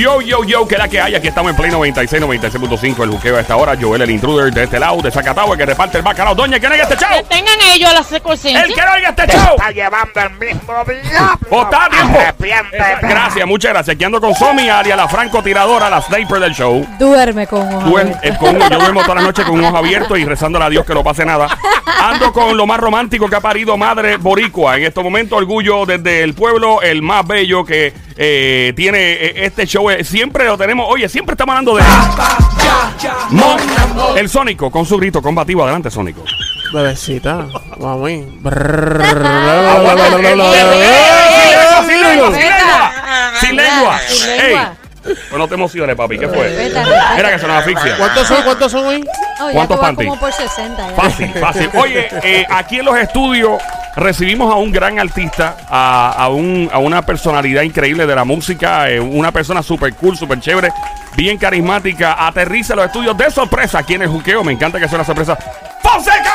Yo, yo, yo, que la que hay. Aquí estamos en Play 96, 96.5. El juqueo a esta hora. Joel, el intruder de este lado, de Zacatau, el que reparte el bacalao. Doña, ¿quién oiga este Que show? tengan ellos la secuencia. El que no oiga este Te show. está llevando el mismo diablo. ¡Vota a tiempo! Arrepiéntete. Esa- Gracias, muchas gracias. Aquí ando con Somi, Aria, la francotiradora, la sniper del show. Duerme con ojo Duer- eh, con- yo duermo toda la noche con un ojo abierto y rezándole a Dios que no pase nada. Ando con lo más romántico que ha parido madre boricua. En estos momentos, orgullo desde el pueblo, el más bello que eh, tiene eh, este show. Eh, Siempre lo tenemos, oye, siempre estamos hablando de... Mon, el Sónico, con su grito combativo. Adelante, Sónico. Bebecita, vamos ahí. ¡Sin lengua, sin lengua! ¡Sin lengua! Pues no te emociones, papi. ¿Qué fue? Era que se nos asfixia. ¿Cuántos son? ¿Cuántos son hoy? Oh, ¿Cuántos panties? como por 60 ya. Fácil, fácil. Oye, eh, aquí en los estudios recibimos a un gran artista, a, a un- a una personalidad increíble de la música, eh, una persona súper cool, súper chévere, bien carismática. Aterriza los estudios de sorpresa aquí en el juqueo. Me encanta que sea una sorpresa. ¡Fonseca!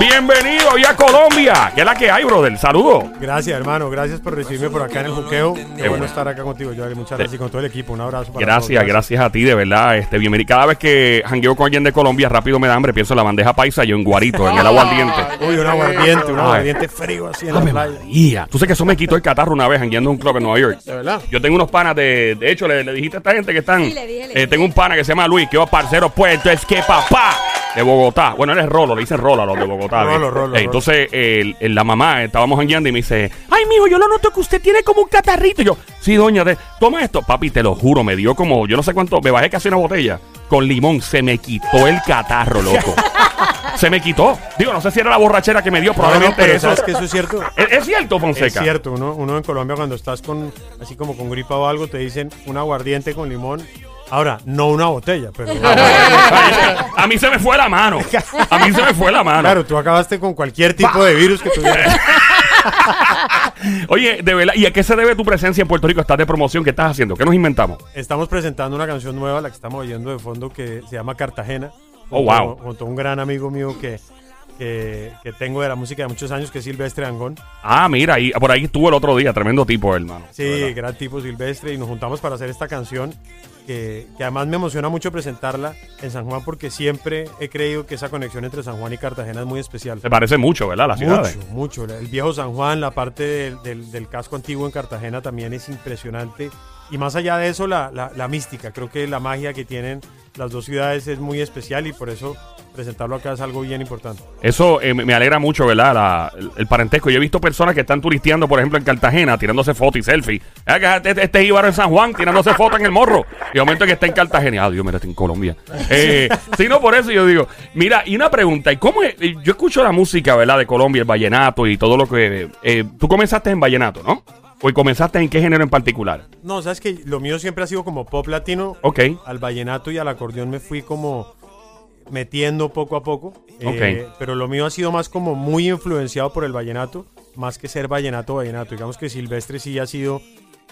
Bienvenido ya a Colombia. ¿Qué es la que hay, brother? Saludos. Gracias, hermano. Gracias por recibirme por acá en el juqueo. Qué, bueno, bueno. estar acá contigo, Joel. Muchas gracias y con todo el equipo. Un abrazo para Gracias, todos. gracias a ti, de verdad. Este, bienvenido. Cada vez que jangueo con alguien de Colombia, rápido me da hambre. Pienso en la bandeja paisa, yo en Guarito, en el aguardiente. Uy, un aguardiente, un aguardiente frío así en la playa. María. Tú sabes que eso me quitó el catarro una vez jangueando en un club en Nueva York. ¿De verdad? Yo tengo unos panas de. De hecho, le, le dijiste a esta gente que están. Sí, le dije, le eh, dije. tengo un pana que se llama Luis, que va parcero puerto, es que papá. De Bogotá. Bueno, él es Rolo, le dicen Rolo a los de Bogotá. Eh. Entonces, el- el- la mamá, estábamos jangueando y me dice: Ay, mijo, yo lo noto que usted tiene como un catarrito. Y yo, sí, doña, de, toma esto. Papi, te lo juro, me dio como, yo no sé cuánto, me bajé casi una botella. Con limón, se me quitó el catarro, loco. se me quitó. Digo, no sé si era la borrachera que me dio, No, no, probablemente pero eso. sabes que eso es cierto. ¿Es, es cierto, Fonseca? Es cierto, uno, uno en Colombia cuando estás con así como con gripa o algo te dicen un aguardiente con limón. Ahora, no una botella, pero A mí se me fue la mano. A mí se me fue la mano. claro, tú acabaste con cualquier tipo de virus que tuvieras. Oye, de verdad, ¿y a qué se debe tu presencia en Puerto Rico? ¿Estás de promoción? ¿Qué estás haciendo? ¿Qué nos inventamos? Estamos presentando una canción nueva, la que estamos oyendo de fondo, que se llama Cartagena. Oh, junto- wow. Junto a un gran amigo mío que, que, que tengo de la música de muchos años, que es Silvestre Angón. Ah, mira, ahí, por ahí estuvo el otro día. Tremendo tipo, hermano. Sí, gran tipo Silvestre. Y nos juntamos para hacer esta canción, que, que además me emociona mucho presentarla en San Juan, porque siempre he creído que esa conexión entre San Juan y Cartagena es muy especial. Se parece mucho, ¿verdad? Las ciudades. Mucho, mucho. El viejo San Juan, la parte del, del- del casco antiguo en Cartagena también es impresionante. Y más allá de eso, la, la- la mística. Creo que la magia que tienen las dos ciudades es muy especial y por eso presentarlo acá es algo bien importante. Eso eh, me alegra mucho, ¿verdad? La- el, el parentesco. Yo he visto personas que están turisteando, por ejemplo, en Cartagena, tirándose fotos y selfies. Ah, Este, este es Íbaro en San Juan, tirándose fotos en el morro. Y de momento que está en Cartagena. Ah, Dios, mira, está en Colombia. Eh, sí, no, por eso yo digo. Mira, y una pregunta. ¿Y cómo es? Eh, Yo escucho la música, ¿verdad? De Colombia, el vallenato y todo lo que... eh, tú comenzaste en vallenato, ¿no? ¿O comenzaste en qué género en particular? No, sabes que lo mío siempre ha sido como pop latino. Ok. Al vallenato y al acordeón me fui como metiendo poco a poco. Eh, pero lo mío ha sido más como muy influenciado por el vallenato, más que ser vallenato vallenato. Digamos que Silvestre sí ha sido,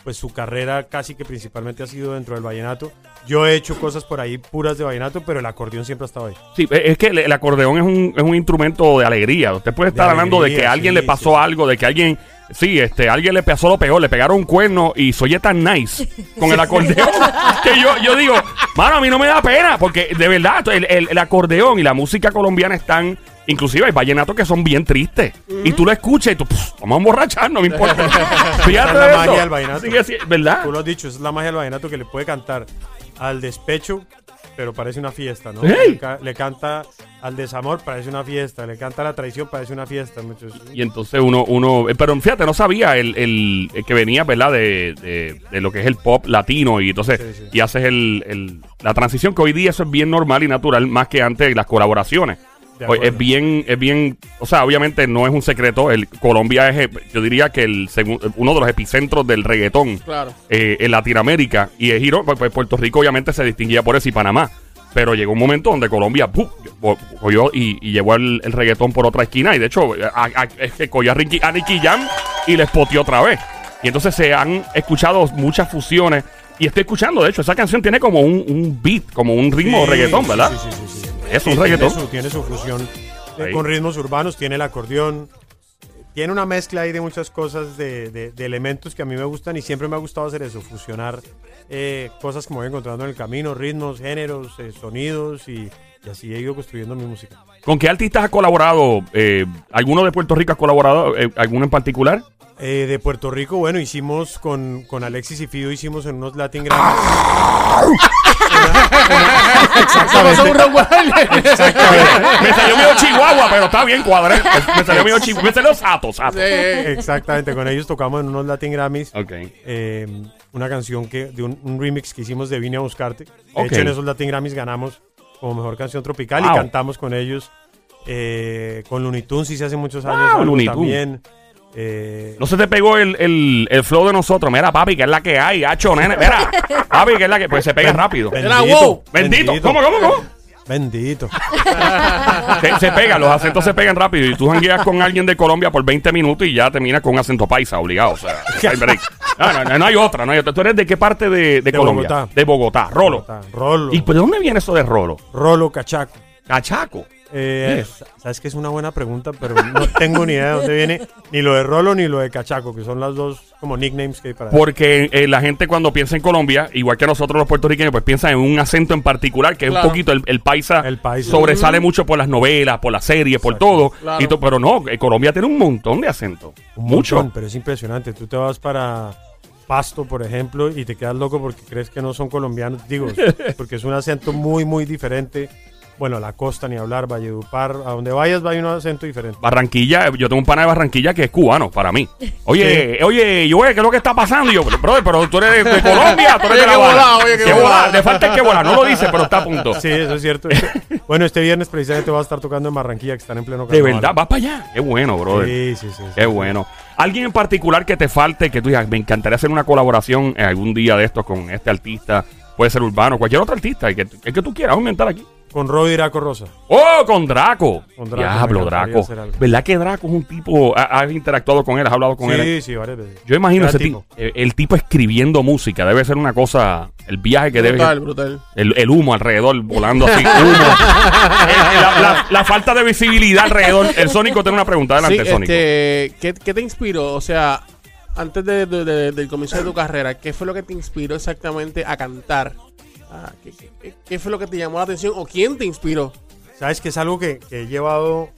pues su carrera casi que principalmente ha sido dentro del vallenato. Yo he hecho cosas por ahí puras de vallenato, pero el acordeón siempre ha estado ahí. Sí, es que el, acordeón es un, es un instrumento de alegría. Usted puede estar De hablando de que a alguien sí, le pasó sí. algo, de que alguien, sí, este, alguien le pasó lo peor, le pegaron un cuerno y soy tan nice con el acordeón que yo, yo digo, mano, a mí no me da pena, porque de verdad, el, el- el acordeón y la música colombiana están, inclusive hay vallenatos que son bien tristes. Y tú lo escuchas y tú, "Pff, vamos a emborrachar, no me importa. Fíjate es la magia del vallenato. Sí, sí, ¿verdad? Tú lo has dicho, es la magia del vallenato que le puede cantar al despecho, pero parece una fiesta, ¿no? ¡Ey! Le, ca- le canta al desamor, parece una fiesta. Le canta a la traición, parece una fiesta. Muchos. Y entonces uno, uno, eh, pero fíjate, no sabía el, el- el que venía, ¿verdad? De, de- de lo que es el pop latino y entonces, Sí, sí. y haces el, el- la transición que hoy día eso es bien normal y natural, más que antes las colaboraciones. De es bien, es bien, o sea, obviamente no es un secreto, el Colombia es, yo diría que el uno de los epicentros del reggaetón Claro. eh, en Latinoamérica y es giro, pues, pues, Puerto Rico obviamente se distinguía por eso y Panamá. Pero llegó un momento donde Colombia cogió y, y llevó el, el reggaetón por otra esquina. Y de hecho, a- a- es que cogió a, Ricky, a Nicky Jam y les poteó otra vez. Y entonces se han escuchado muchas fusiones. Y estoy escuchando, de hecho, esa canción tiene como un, un beat, como un ritmo Sí, reggaetón, ¿verdad? Sí, sí, sí. Es un Sí, reggaetón. Tiene su, tiene su fusión eh, con ritmos urbanos, tiene el acordeón, tiene una mezcla ahí de muchas cosas, de, de- de elementos que a mí me gustan y siempre me ha gustado hacer eso, fusionar eh, cosas que me voy encontrando en el camino, ritmos, géneros, eh, sonidos y, y así he ido construyendo mi música. ¿Con qué artistas has colaborado? Eh, ¿Alguno de Puerto Rico has colaborado? ¿Alguno en particular? Eh, de Puerto Rico, bueno, hicimos con, con Alexis y Fido, hicimos en unos Latin Grammys. Pasó un Rottweiler. me salió medio chihuahua, pero está bien cuadré. Me salió medio chihuahua. Me salió sato, sato. Exactamente, con ellos tocamos en unos Latin Grammys. Ok. eh, una canción que de un, un remix que hicimos de Vine a Buscarte. De Ok. hecho, en esos Latin Grammys ganamos como mejor canción tropical Wow. y cantamos con ellos. eh, con Looney Tunes hice hace muchos Wow, años algo Looney Tunes. también. Eh, No se te pegó el, el, el flow de nosotros. Mira, papi, que es la que hay. Hacho, nene. Mira, papi, que es la que. Pues se pega rápido. Wow. Bendito. ¿Cómo, cómo, cómo? Bendito. Se, se pega, los acentos se pegan rápido. Y tú jangueas con alguien de Colombia por 20 minutos y ya terminas con un acento paisa, obligado. O sea, no hay break. No, no, no, no hay otra, no hay otra. ¿Tú eres de qué parte de, de Colombia? Bogotá. De Bogotá. Rolo. Rolo. ¿Y pues, de dónde viene eso de Rolo? Rolo Cachaco. Cachaco. Eh, Sabes que es una buena pregunta, pero no tengo ni idea de dónde viene ni lo de Rolo ni lo de Cachaco, que son las dos como nicknames que hay para Porque eh, la gente cuando piensa en Colombia, igual que nosotros los puertorriqueños, pues piensa en un acento en particular, que es un poquito el, el paisa. El paisa. Sobresale mucho por las novelas, por las series, por todo. Claro. Y to- pero no, eh, Colombia tiene un montón de acentos. Un Mucho. montón, pero es impresionante. Tú te vas para Pasto, por ejemplo, y te quedas loco porque crees que no son colombianos. Digo, porque es un acento muy, muy diferente. Bueno, la costa ni hablar, Valledupar, a donde vayas va a un acento diferente. Barranquilla, yo tengo un pana de Barranquilla que es cubano para mí. Oye, oye, yo, ¿qué es lo que está pasando? Y yo, brother, pero tú eres de, de Colombia, tú eres Oye, de La qué Habana. volado, oye, qué Qué volado. volado. Le falta el que volar, no lo dice, pero está a punto. Sí, eso es cierto. bueno, este viernes precisamente va a estar tocando en Barranquilla, que están en pleno De carnaval. verdad, vas para allá. Qué bueno, brother. Sí, sí, sí. sí. Qué bueno. ¿Alguien en particular que te falte, que tú digas, me encantaría hacer una colaboración en algún día de estos con este artista? Puede ser urbano, cualquier otro artista, el que, el que tú quieras aumentar aquí. Con Roy Iraco Rosa. ¡Oh, con Draco! Con Draco, Diablo, me Draco. hacer algo. ¿Verdad que Draco es un tipo, ha- has interactuado con él, has hablado con él? Sí, sí, varias veces. Yo imagino Gran ese tipo, eh, el tipo escribiendo música, debe ser una cosa, el viaje que Brutal, debe... brutal. El, el humo alrededor, volando así, humo. Eh, la, la- la falta de visibilidad alrededor. El Sónico tiene una pregunta, adelante, Sí, Sónico. este, ¿qué, qué te inspiró? O sea, antes de- de- de- del comienzo de tu carrera, ¿qué fue lo que te inspiró exactamente a cantar? Ah, ¿qué, qué- qué fue lo que te llamó la atención o quién te inspiró? Sabes que es algo que, que he llevado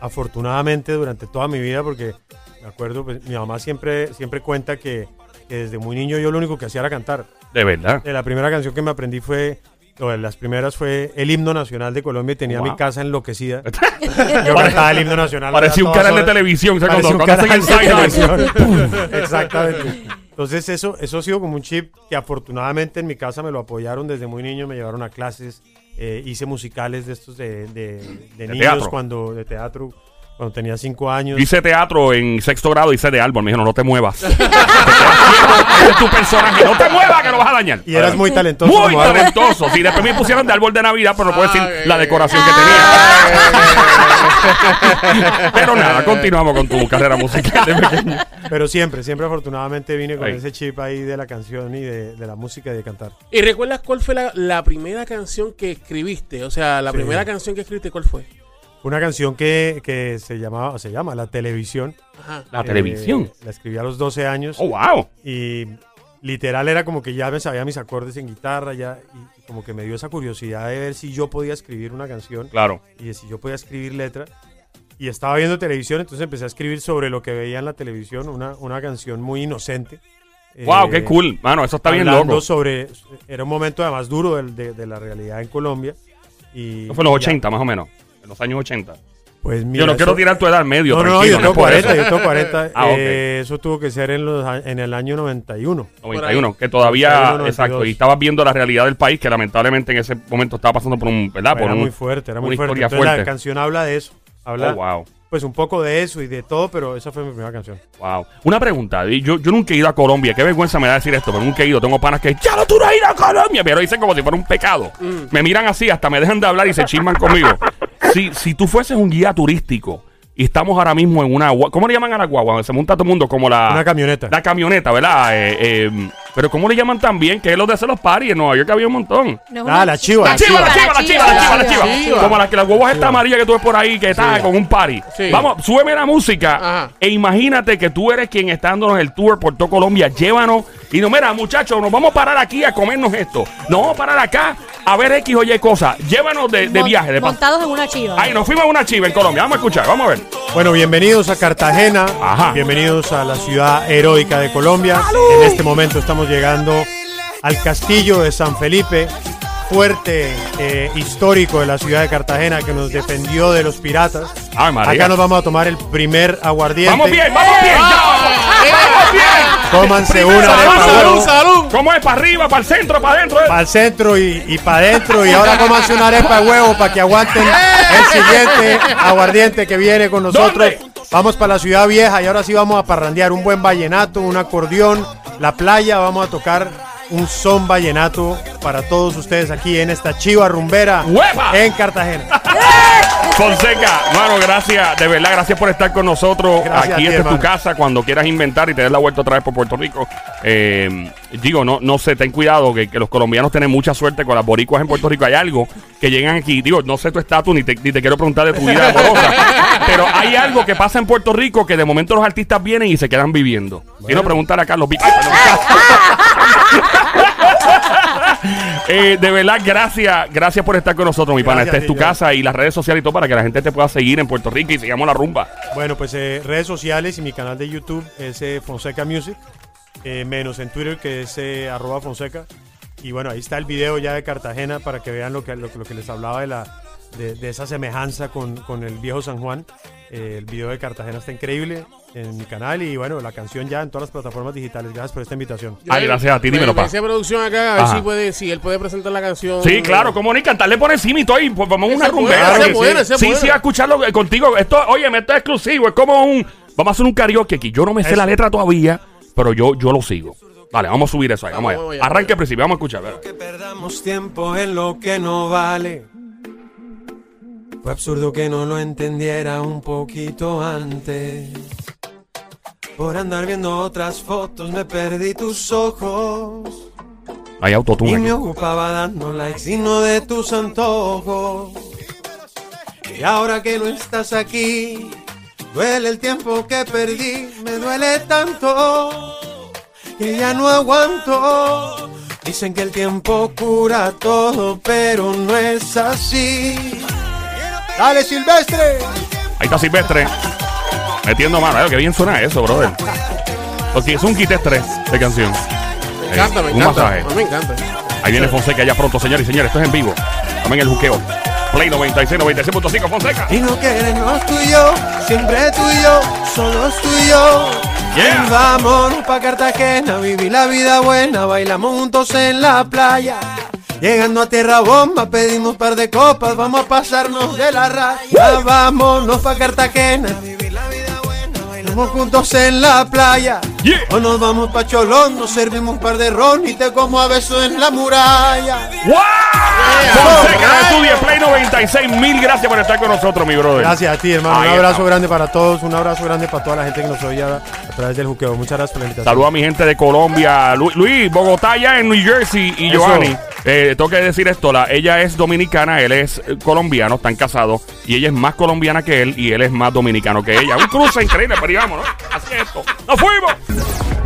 afortunadamente durante toda mi vida porque me acuerdo, pues, mi mamá siempre, siempre cuenta que, que desde muy niño yo lo único que hacía era cantar. De verdad. Eh, La primera canción que me aprendí fue, o de las primeras fue el himno nacional de Colombia y tenía Wow. mi casa enloquecida. Yo cantaba el himno nacional. Parecía un canal de horas. televisión. o sea, Parecía cuando, un canal de televisión. Exactamente. Entonces eso, eso ha sido como un chip que afortunadamente en mi casa me lo apoyaron desde muy niño, me llevaron a clases, eh, hice musicales de estos de, de- de niños teatro. cuando de teatro cuando tenía cinco años. Hice teatro en sexto grado, hice de árbol. Me dijeron, no te muevas. Te es tu personaje. No te muevas, que lo vas a dañar. Y eras muy talentoso. Muy talentoso. Sí, después me pusieron de árbol de Navidad, pero no puedo decir Ah, la decoración que tenía. pero nada, continuamos con tu carrera musical de pequeño. Pero siempre, siempre afortunadamente vine con Ahí. ese chip ahí de la canción y de, de la música y de cantar. ¿Y recuerdas cuál fue la, la primera canción que escribiste? O sea, la Sí. primera canción que escribiste, ¿cuál fue? Una canción que, que se llamaba, se llama La Televisión. Ajá. La Eh, televisión. La escribí a los 12 años. Oh, wow. Y literal era como que ya me sabía mis acordes en guitarra ya y, y como que me dio esa curiosidad de ver si yo podía escribir una canción Claro. y de si yo podía escribir letra. Y estaba viendo televisión, entonces empecé a escribir sobre lo que veía en la televisión, una, una canción muy inocente. Wow, Eh, qué cool. Mano, eso está bien loco. sobre era un momento además duro de, de la realidad en Colombia y Eso fue en los y 80, más o menos. En los años 80. Pues Yo no quiero eso- tirar tu edad medio, no, no, yo tengo es por 40, eso. yo tengo 40. Ah, ok. Eh, eso tuvo que ser en, los, en el año 91. 91, que todavía, 91, exacto, 92. y estabas viendo la realidad del país que lamentablemente en ese momento estaba pasando por un, ¿verdad? Por era un, muy fuerte, era una muy fuerte. historia Entonces, fuerte. la canción habla de eso. Habla Oh, wow, pues un poco de eso y de todo, pero esa fue mi primera canción. wow. Una pregunta, y yo, yo nunca he ido a Colombia, qué vergüenza me da decir esto, pero nunca he ido, tengo panas que, ya no tú no has ido a Colombia, pero dicen como si fuera un pecado. Me miran así, hasta me dejan de hablar y se chisman conmigo. Si, si tú fueses un guía turístico y estamos ahora mismo en una, ¿cómo le llaman a la guagua? Se monta todo el mundo como la... Una camioneta. La camioneta, ¿verdad? Eh, eh, Pero ¿cómo le llaman también? Que es los de hacer los parties en Nueva York había un montón. No, Ah, la chiva. La chiva, la chiva, la chiva, la chiva, la chiva. chiva. Como la que las huevos esta amarilla que tú ves por ahí que está con un party. Sí. Vamos, súbeme la música Ajá. e imagínate que tú eres quien está dándonos el tour por todo Colombia. Llévanos y no, mira, muchachos, nos vamos a parar aquí a comernos esto. Nos vamos a parar acá a ver X o Y cosas. Llévanos de, viaje, de Montados en una chiva. Ay, nos fuimos a una chiva en Colombia. Vamos a escuchar, vamos a ver. Bueno, bienvenidos a Cartagena. Ajá. Bienvenidos a la ciudad heroica de Colombia. En este momento estamos llegando al castillo de San Felipe, fuerte eh, histórico de la ciudad de Cartagena que nos defendió de los piratas. Ay, María. Acá nos vamos a tomar el primer aguardiente. Vamos bien, vamos bien. ya, vamos, vamos bien. Primero, una salud, arepa Salud, salud. ¿Cómo es? ¿Para arriba, para el centro, para adentro? eh? Para el centro y, y para adentro. Y ahora cómanse una arepa de huevo para que aguanten el siguiente aguardiente que viene con nosotros. ¿Dónde? Vamos para la ciudad vieja y ahora sí vamos a parrandear un buen vallenato, un acordeón, la playa. Vamos a tocar un son vallenato para todos ustedes aquí en esta chiva rumbera ¡Hueva! en Cartagena. Fonseca, hermano, gracias, de verdad, gracias por estar con nosotros. Gracias Aquí ti, esta es tu casa cuando quieras inventar y te des la vuelta otra vez por Puerto Rico. Eh, digo, no, no sé, ten cuidado que, que los colombianos tienen mucha suerte con las boricuas en Puerto Rico. Hay algo que llegan aquí, digo, no sé tu estatus ni te, ni te quiero preguntar de tu vida amorosa, pero hay algo que pasa en Puerto Rico que de momento los artistas vienen y se quedan viviendo. Quiero preguntar a Carlos Vic-. Eh, de verdad, gracias, gracias por estar con nosotros, mi pana. Gracias Esta es tu casa y las redes sociales y todo para que la gente te pueda seguir en Puerto Rico y sigamos la rumba. Bueno, pues eh, redes sociales y mi canal de YouTube es eh, Fonseca Music, menos en Twitter que es arroba Fonseca. Y bueno, ahí está el video ya de Cartagena para que vean lo que, lo, lo que les hablaba de, la, de, de esa semejanza con, con el viejo San Juan. Eh, el video de Cartagena está increíble en mi canal y bueno, la canción ya en todas las plataformas digitales. Gracias por esta invitación. Ay, gracias a ti, Me- dímelo, me pa. decía producción acá, a ver Ajá. si, puede, si él puede presentar la canción. Sí, claro, como ni cantarle por encima y todo y pues vamos a una rumbera. sí, sí, sí, a escucharlo eh, contigo. Esto, oye, esto es exclusivo, es como un... Vamos a hacer un karaoke aquí. Yo no me sé Eso. la letra todavía, pero yo, yo lo sigo. Vale, vamos a subir eso ahí, vamos, Vamos, allá. Arranque al principio, vamos a escuchar. que perdamos tiempo en lo que no vale. Fue absurdo que no lo entendiera un poquito antes. Por andar viendo otras fotos me perdí tus ojos. Hay Y autotune me aquí. ocupaba dando likes y no de tus antojos. Y ahora que no estás aquí, duele el tiempo que perdí, me duele tanto que ya no aguanto. Dicen que el tiempo cura todo, pero no es así. Dale, Silvestre. Ahí está Silvestre. Metiendo mano. Ay, qué bien suena eso, brother. Porque es un kit estrés de canción. Me encanta, me un encanta. masaje. A mí me encanta. Ahí viene Fonseca ya pronto, señores y señores. Esto es en vivo. También el juqueo. Play 96, 96.5 Fonseca. Y no queremos tú y yo, siempre tú y yo, solo tú y yo. Yeah. Vámonos pa' Cartagena, vivir la vida buena, bailamos juntos en la playa. Llegando a tierra bomba, pedimos un par de copas, vamos a pasarnos de la raya. Vámonos pa' Cartagena. Vamos juntos en la playa. O nos vamos pa' Cholón, nos servimos un par de ron y te como a besos en la muralla. Wow. 136 mil gracias por estar con nosotros, mi brother. Gracias a ti, hermano. Un abrazo grande para todos. Un abrazo grande para toda la gente que nos oye a, través del juqueo. Muchas gracias por la invitación. Saludos a mi gente de Colombia. Luis, Bogotá ya en New Jersey y Eso. Giovanni. Eh, tengo que decir esto, la, ella es dominicana, él es eh, colombiano, están casados, y ella es más colombiana que él, y él es más dominicano que ella. Un cruce increíble, pero íbamos, ¿no? Así es esto. ¡Nos fuimos!